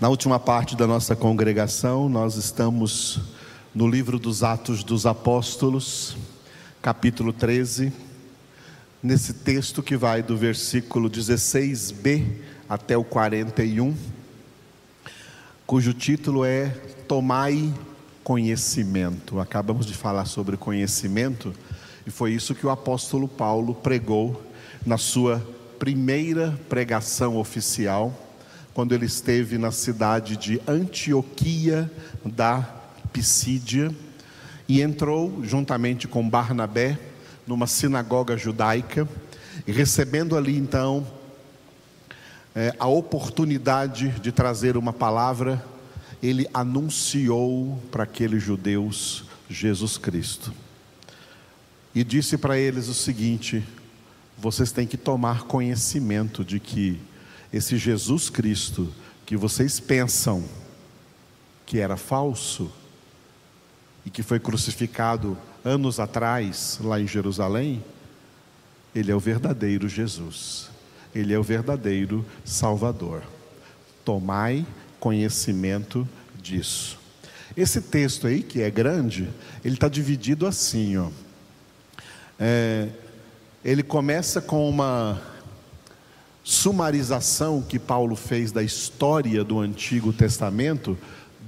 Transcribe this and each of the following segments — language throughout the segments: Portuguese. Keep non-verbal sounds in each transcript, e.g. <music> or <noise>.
Na última parte da nossa congregação, nós estamos no livro dos Atos dos Apóstolos, capítulo 13, nesse texto que vai do versículo 16b até o 41, cujo título é Tomai conhecimento. Acabamos de falar sobre conhecimento e foi isso que o apóstolo Paulo pregou na sua primeira pregação oficial quando ele esteve na cidade de Antioquia da Pisídia e entrou juntamente com Barnabé numa sinagoga judaica recebendo ali então é, a oportunidade de trazer uma palavra, ele anunciou para aqueles judeus Jesus Cristo. E disse para eles o seguinte: vocês têm que tomar conhecimento de que esse Jesus Cristo que vocês pensam que era falso e que foi crucificado anos atrás lá em Jerusalém, ele é o verdadeiro Jesus, ele é o verdadeiro Salvador. Tomai conhecimento disso. Esse texto aí, que é grande, ele está dividido assim, ó. É, ele começa com uma sumarização que Paulo fez da história do Antigo Testamento,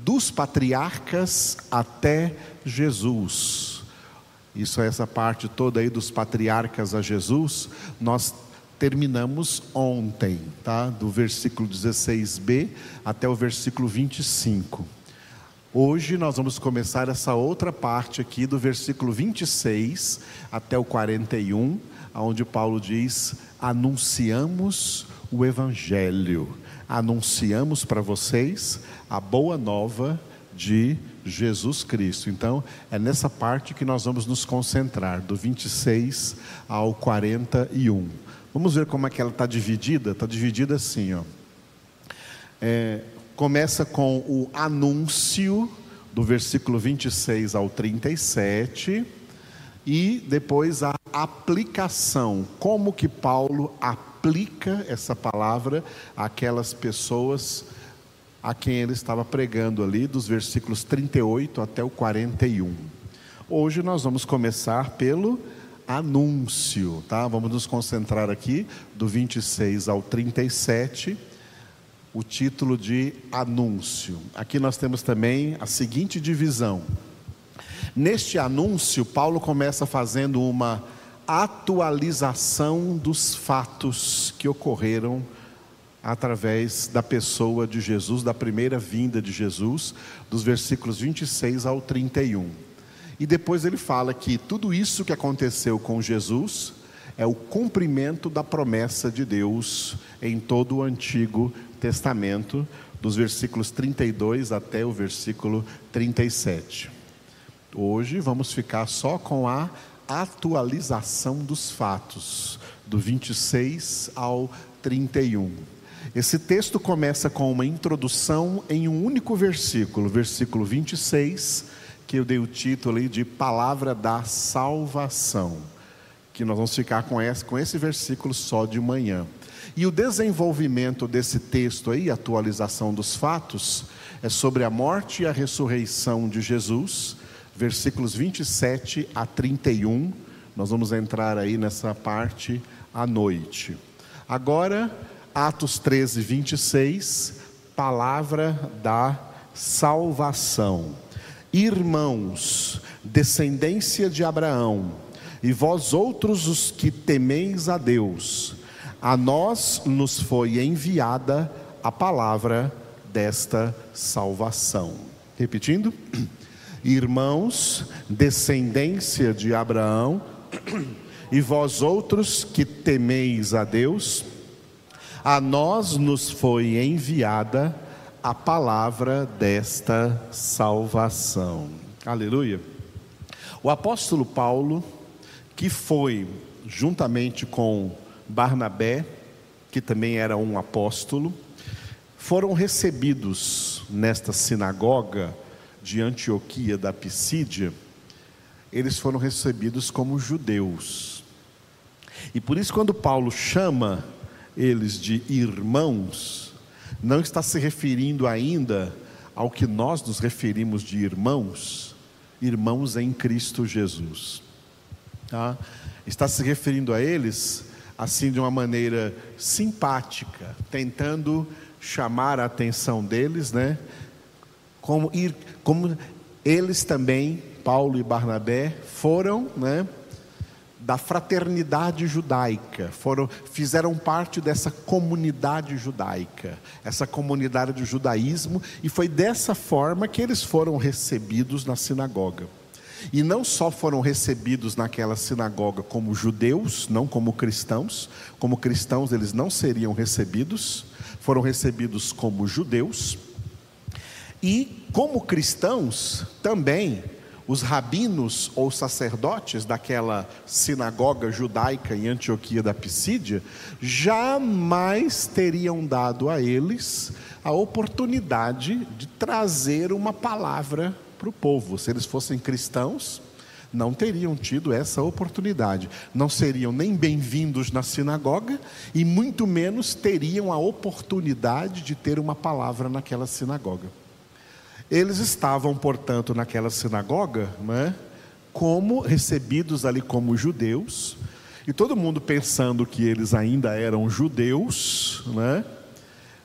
dos patriarcas até Jesus. Isso é essa parte toda aí dos patriarcas a Jesus, nós terminamos ontem, tá? Do versículo 16b até o versículo 25. Hoje nós vamos começar essa outra parte aqui do versículo 26 até o 41 onde Paulo diz: anunciamos o Evangelho, anunciamos para vocês a boa nova de Jesus Cristo. Então, é nessa parte que nós vamos nos concentrar, do 26 ao 41. Vamos ver como é que ela está dividida? Está dividida assim, ó. É, começa com o anúncio, do versículo 26 ao 37 e depois a aplicação, como que Paulo aplica essa palavra àquelas pessoas a quem ele estava pregando ali, dos versículos 38 até o 41. Hoje nós vamos começar pelo anúncio, tá? Vamos nos concentrar aqui do 26 ao 37, o título de anúncio. Aqui nós temos também a seguinte divisão: Neste anúncio, Paulo começa fazendo uma atualização dos fatos que ocorreram através da pessoa de Jesus, da primeira vinda de Jesus, dos versículos 26 ao 31. E depois ele fala que tudo isso que aconteceu com Jesus é o cumprimento da promessa de Deus em todo o Antigo Testamento, dos versículos 32 até o versículo 37. Hoje vamos ficar só com a atualização dos fatos, do 26 ao 31. Esse texto começa com uma introdução em um único versículo, versículo 26, que eu dei o título aí de Palavra da Salvação, que nós vamos ficar com esse, com esse versículo só de manhã. E o desenvolvimento desse texto aí, atualização dos fatos, é sobre a morte e a ressurreição de Jesus versículos 27 a 31. Nós vamos entrar aí nessa parte à noite. Agora, Atos 13, 26, palavra da salvação. Irmãos, descendência de Abraão, e vós outros os que temeis a Deus, a nós nos foi enviada a palavra desta salvação. Repetindo irmãos, descendência de Abraão, e vós outros que temeis a Deus, a nós nos foi enviada a palavra desta salvação. Aleluia. O apóstolo Paulo, que foi juntamente com Barnabé, que também era um apóstolo, foram recebidos nesta sinagoga de Antioquia da Pisídia, eles foram recebidos como judeus. E por isso, quando Paulo chama eles de irmãos, não está se referindo ainda ao que nós nos referimos de irmãos, irmãos em Cristo Jesus. Tá? Está se referindo a eles assim de uma maneira simpática, tentando chamar a atenção deles, né? Como, ir, como eles também, Paulo e Barnabé, foram, né? da fraternidade judaica, foram, fizeram parte dessa comunidade judaica, essa comunidade do judaísmo, e foi dessa forma que eles foram recebidos na sinagoga. E não só foram recebidos naquela sinagoga como judeus, não como cristãos, como cristãos eles não seriam recebidos, foram recebidos como judeus, e como cristãos também os rabinos ou sacerdotes daquela sinagoga judaica em Antioquia da Pisídia jamais teriam dado a eles a oportunidade de trazer uma palavra para o povo. Se eles fossem cristãos, não teriam tido essa oportunidade. Não seriam nem bem-vindos na sinagoga e muito menos teriam a oportunidade de ter uma palavra naquela sinagoga. Eles estavam, portanto, naquela sinagoga, né, como recebidos ali como judeus, e todo mundo pensando que eles ainda eram judeus, né,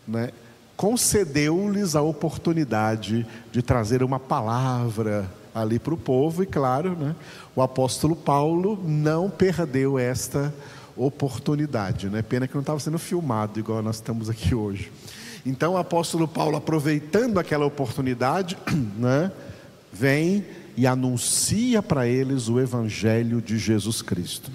né, concedeu-lhes a oportunidade de trazer uma palavra ali para o povo, e claro, né, o apóstolo Paulo não perdeu esta oportunidade. Né? Pena que não estava sendo filmado igual nós estamos aqui hoje. Então o apóstolo Paulo, aproveitando aquela oportunidade, <clears throat> né, vem e anuncia para eles o evangelho de Jesus Cristo.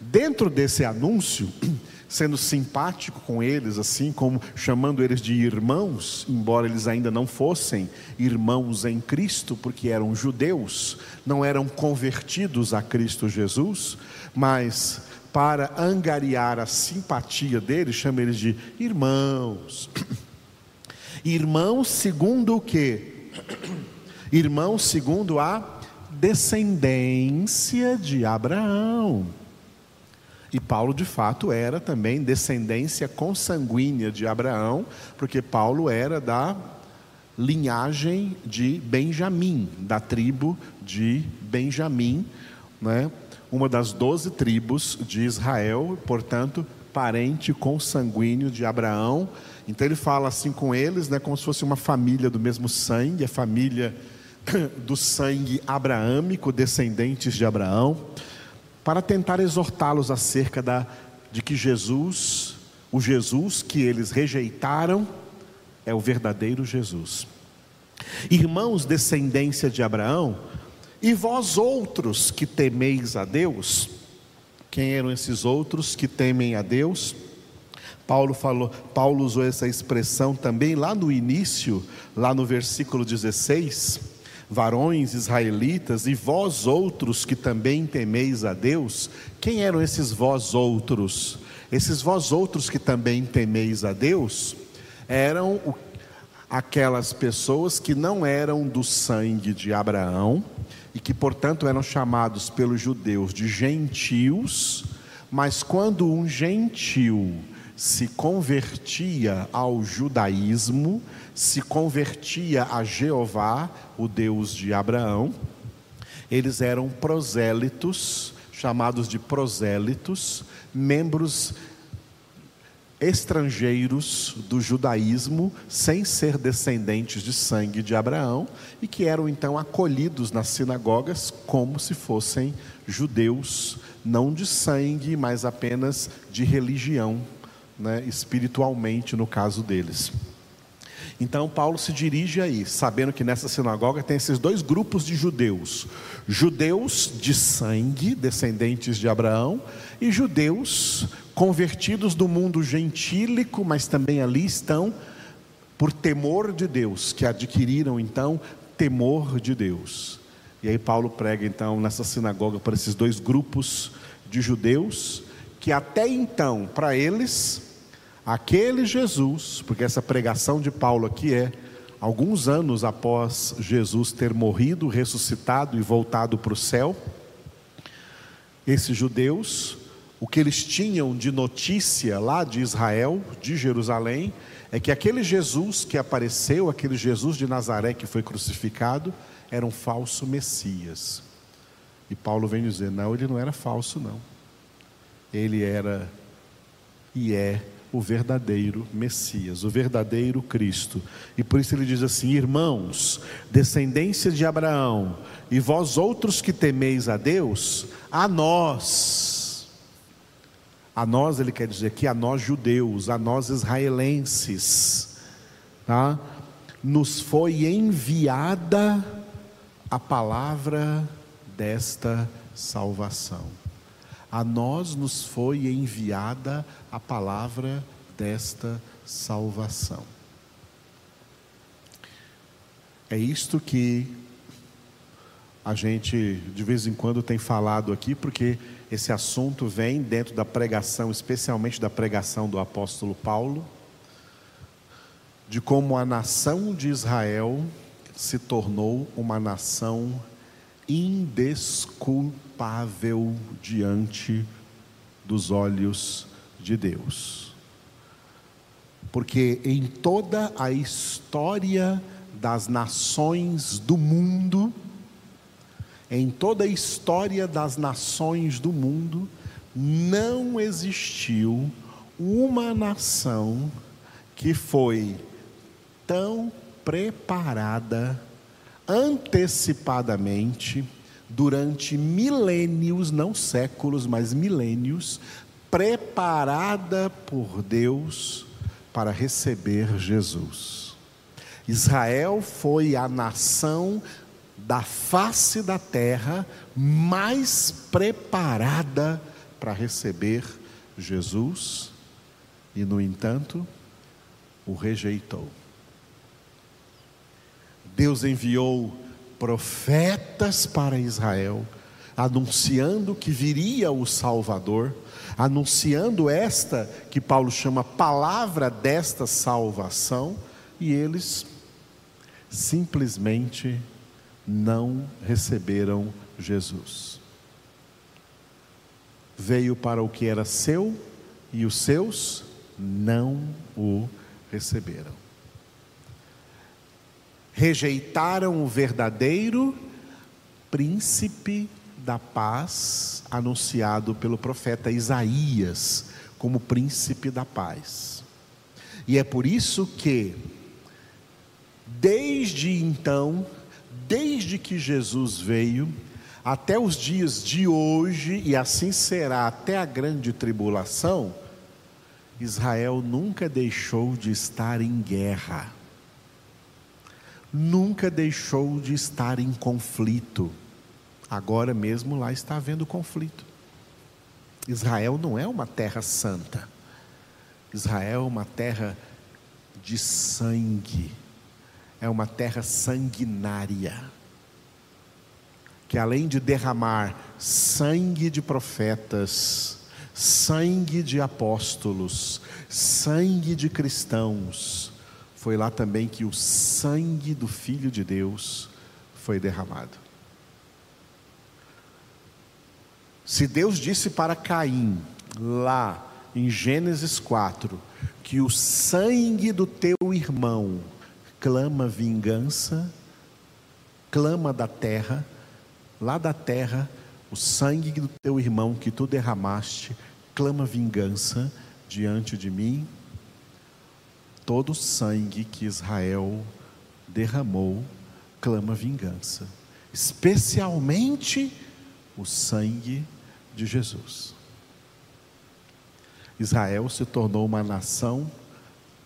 Dentro desse anúncio, <clears throat> sendo simpático com eles, assim como chamando eles de irmãos, embora eles ainda não fossem irmãos em Cristo, porque eram judeus, não eram convertidos a Cristo Jesus, mas para angariar a simpatia deles, chama eles de irmãos. <clears throat> Irmãos segundo o que? <clears throat> Irmãos segundo a descendência de Abraão. E Paulo, de fato, era também descendência consanguínea de Abraão, porque Paulo era da linhagem de Benjamim, da tribo de Benjamim, né? Uma das doze tribos de Israel, portanto, parente consanguíneo de Abraão. Então ele fala assim com eles, né, como se fosse uma família do mesmo sangue, a família <coughs> do sangue abraâmico, descendentes de Abraão, para tentar exortá-los acerca da, de que Jesus, o Jesus que eles rejeitaram, é o verdadeiro Jesus. Irmãos, descendência de Abraão, e vós outros que temeis a Deus, quem eram esses outros que temem a Deus? Paulo falou, Paulo usou essa expressão também lá no início, lá no versículo 16, varões israelitas e vós outros que também temeis a Deus. Quem eram esses vós outros? Esses vós outros que também temeis a Deus eram aquelas pessoas que não eram do sangue de Abraão, e que, portanto, eram chamados pelos judeus de gentios, mas quando um gentil se convertia ao judaísmo, se convertia a Jeová, o Deus de Abraão, eles eram prosélitos, chamados de prosélitos, membros estrangeiros do judaísmo, sem ser descendentes de sangue de Abraão, e que eram então acolhidos nas sinagogas como se fossem judeus, não de sangue, mas apenas de religião, né, espiritualmente no caso deles. Então Paulo se dirige aí, sabendo que nessa sinagoga tem esses dois grupos de judeus: judeus de sangue, descendentes de Abraão, e judeus convertidos do mundo gentílico, mas também ali estão por temor de Deus, que adquiriram então temor de Deus. E aí Paulo prega então nessa sinagoga para esses dois grupos de judeus que até então, para eles, aquele Jesus, porque essa pregação de Paulo aqui é alguns anos após Jesus ter morrido, ressuscitado e voltado para o céu, esses judeus o que eles tinham de notícia lá de Israel, de Jerusalém, é que aquele Jesus que apareceu, aquele Jesus de Nazaré que foi crucificado, era um falso Messias. E Paulo vem dizer: não, ele não era falso, não. Ele era e é o verdadeiro Messias, o verdadeiro Cristo. E por isso ele diz assim: Irmãos, descendência de Abraão, e vós outros que temeis a Deus, a nós, a nós, ele quer dizer aqui, a nós judeus, a nós israelenses, tá? nos foi enviada a palavra desta salvação a nós nos foi enviada a palavra desta salvação. É isto que a gente de vez em quando tem falado aqui, porque esse assunto vem dentro da pregação, especialmente da pregação do apóstolo Paulo, de como a nação de Israel se tornou uma nação indesculpável diante dos olhos de Deus. Porque em toda a história das nações do mundo, em toda a história das nações do mundo, não existiu uma nação que foi tão preparada antecipadamente, durante milênios, não séculos, mas milênios, preparada por Deus para receber Jesus. Israel foi a nação da face da terra mais preparada para receber Jesus e, no entanto, o rejeitou. Deus enviou profetas para Israel, anunciando que viria o Salvador, anunciando esta que Paulo chama palavra desta salvação, e eles simplesmente não receberam Jesus. Veio para o que era seu e os seus não o receberam rejeitaram o verdadeiro príncipe da paz anunciado pelo profeta Isaías como príncipe da paz. E é por isso que, desde então, desde que Jesus veio, até os dias de hoje, e assim será até a grande tribulação, Israel nunca deixou de estar em guerra nunca deixou de estar em conflito. Agora mesmo lá está havendo conflito. Israel não é uma terra santa. Israel é uma terra de sangue. É uma terra sanguinária. Que além de derramar sangue de profetas, sangue de apóstolos, sangue de cristãos, foi lá também que o sangue do Filho de Deus foi derramado. Se Deus disse para Caim, lá em Gênesis 4, que o sangue do teu irmão clama vingança, clama da terra, lá da terra, o sangue do teu irmão que tu derramaste clama vingança diante de mim todo o sangue que Israel derramou clama vingança, especialmente o sangue de Jesus. Israel se tornou uma nação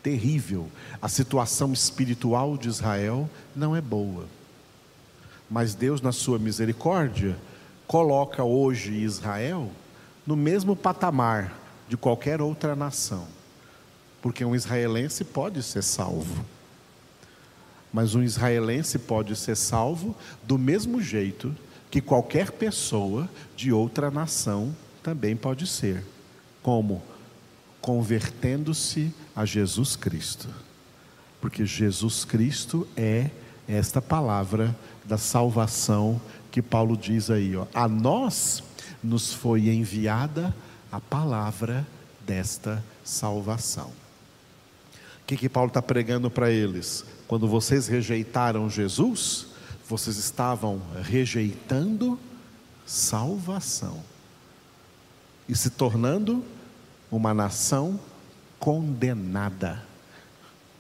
terrível. A situação espiritual de Israel não é boa. Mas Deus, na sua misericórdia, coloca hoje Israel no mesmo patamar de qualquer outra nação porque um israelense pode ser salvo. Mas um israelense pode ser salvo do mesmo jeito que qualquer pessoa de outra nação também pode ser. Como? Convertendo-se a Jesus Cristo. Porque Jesus Cristo é esta palavra da salvação que Paulo diz aí, ó. A nós nos foi enviada a palavra desta salvação. que, que Paulo está pregando para eles? Quando vocês rejeitaram Jesus, vocês estavam rejeitando salvação e se tornando uma nação condenada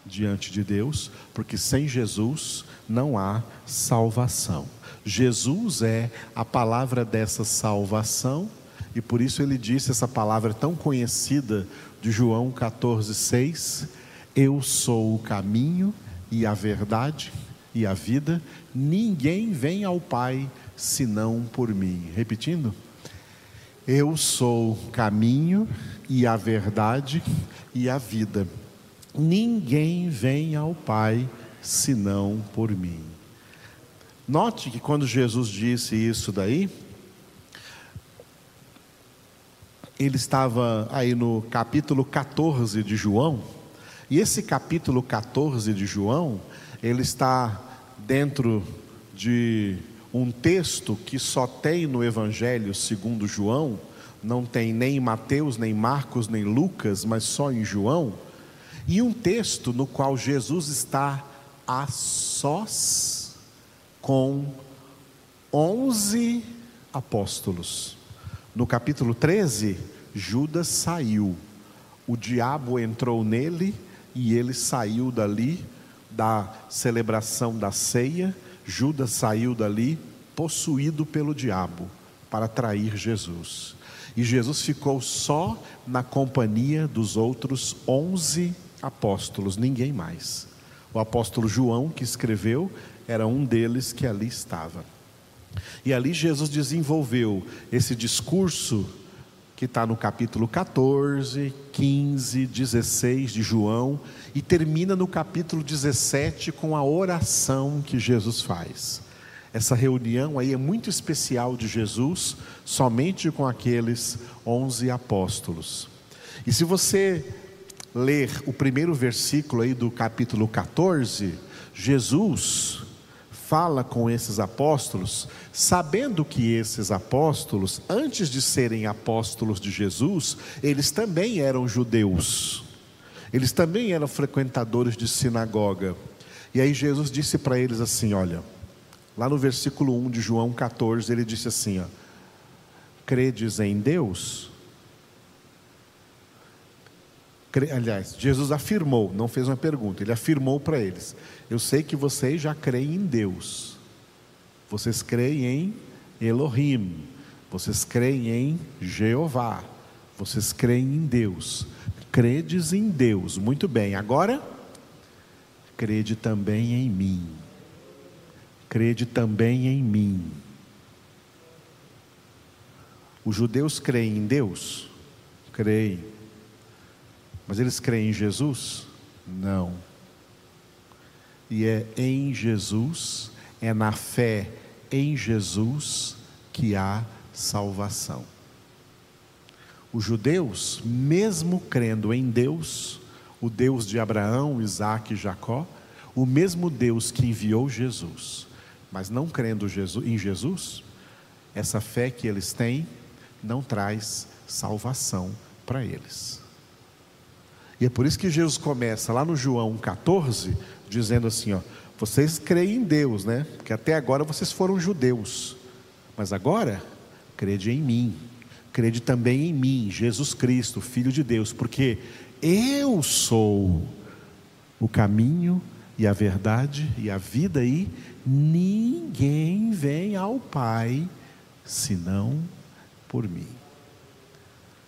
diante de Deus, porque sem Jesus não há salvação. Jesus é a palavra dessa salvação, e por isso ele disse essa palavra tão conhecida de João 14,6: Eu sou o caminho e a verdade e a vida, ninguém vem ao Pai senão por mim. Repetindo, eu sou o caminho e a verdade e a vida. Ninguém vem ao Pai senão por mim. Note que quando Jesus disse isso daí, ele estava aí no capítulo 14 de João, e esse capítulo 14 de João, ele está dentro de um texto que só tem no Evangelho segundo João, não tem nem em Mateus, nem Marcos, nem Lucas, mas só em João, e um texto no qual Jesus está a sós com onze apóstolos. No capítulo 13, Judas saiu, o diabo entrou nele e ele saiu dali da celebração da ceia. Judas saiu dali possuído pelo diabo para trair Jesus. E Jesus ficou só na companhia dos outros onze apóstolos, ninguém mais. O apóstolo João, que escreveu, era um deles que ali estava. E ali Jesus desenvolveu esse discurso que está no capítulo 14, 15, 16 de João, e termina no capítulo 17 com a oração que Jesus faz. Essa reunião aí é muito especial de Jesus, somente com aqueles onze apóstolos. E se você ler o primeiro versículo aí do capítulo 14, Jesus fala com esses apóstolos, sabendo que esses apóstolos, antes de serem apóstolos de Jesus, eles também eram judeus, eles também eram frequentadores de sinagoga. E aí Jesus disse para eles assim: olha, lá no versículo 1 de João 14, ele disse assim: ó, credes em Deus? Aliás, Jesus afirmou, não fez uma pergunta, ele afirmou para eles: Eu sei que vocês já creem em Deus, vocês creem em Elohim, vocês creem em Jeová, vocês creem em Deus, credes em Deus, muito bem, agora, crede também em mim, crede também em mim. Os judeus creem em Deus? Creem mas eles creem em Jesus? Não. E é em Jesus, é na fé em Jesus que há salvação. Os judeus, mesmo crendo em Deus, o Deus de Abraão, Isaac e Jacó, o mesmo Deus que enviou Jesus, mas não crendo em Jesus, essa fé que eles têm não traz salvação para eles. E é por isso que Jesus começa lá no João 14, dizendo assim: ó, vocês creem em Deus, né? Porque até agora vocês foram judeus, mas agora crede em mim, crede também em mim, Jesus Cristo, Filho de Deus, porque eu sou o caminho e a verdade e a vida, e ninguém vem ao Pai senão por mim.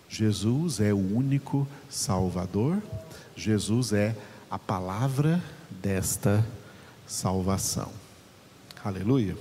Jesus é o único Salvador, Jesus é a palavra desta salvação. Aleluia.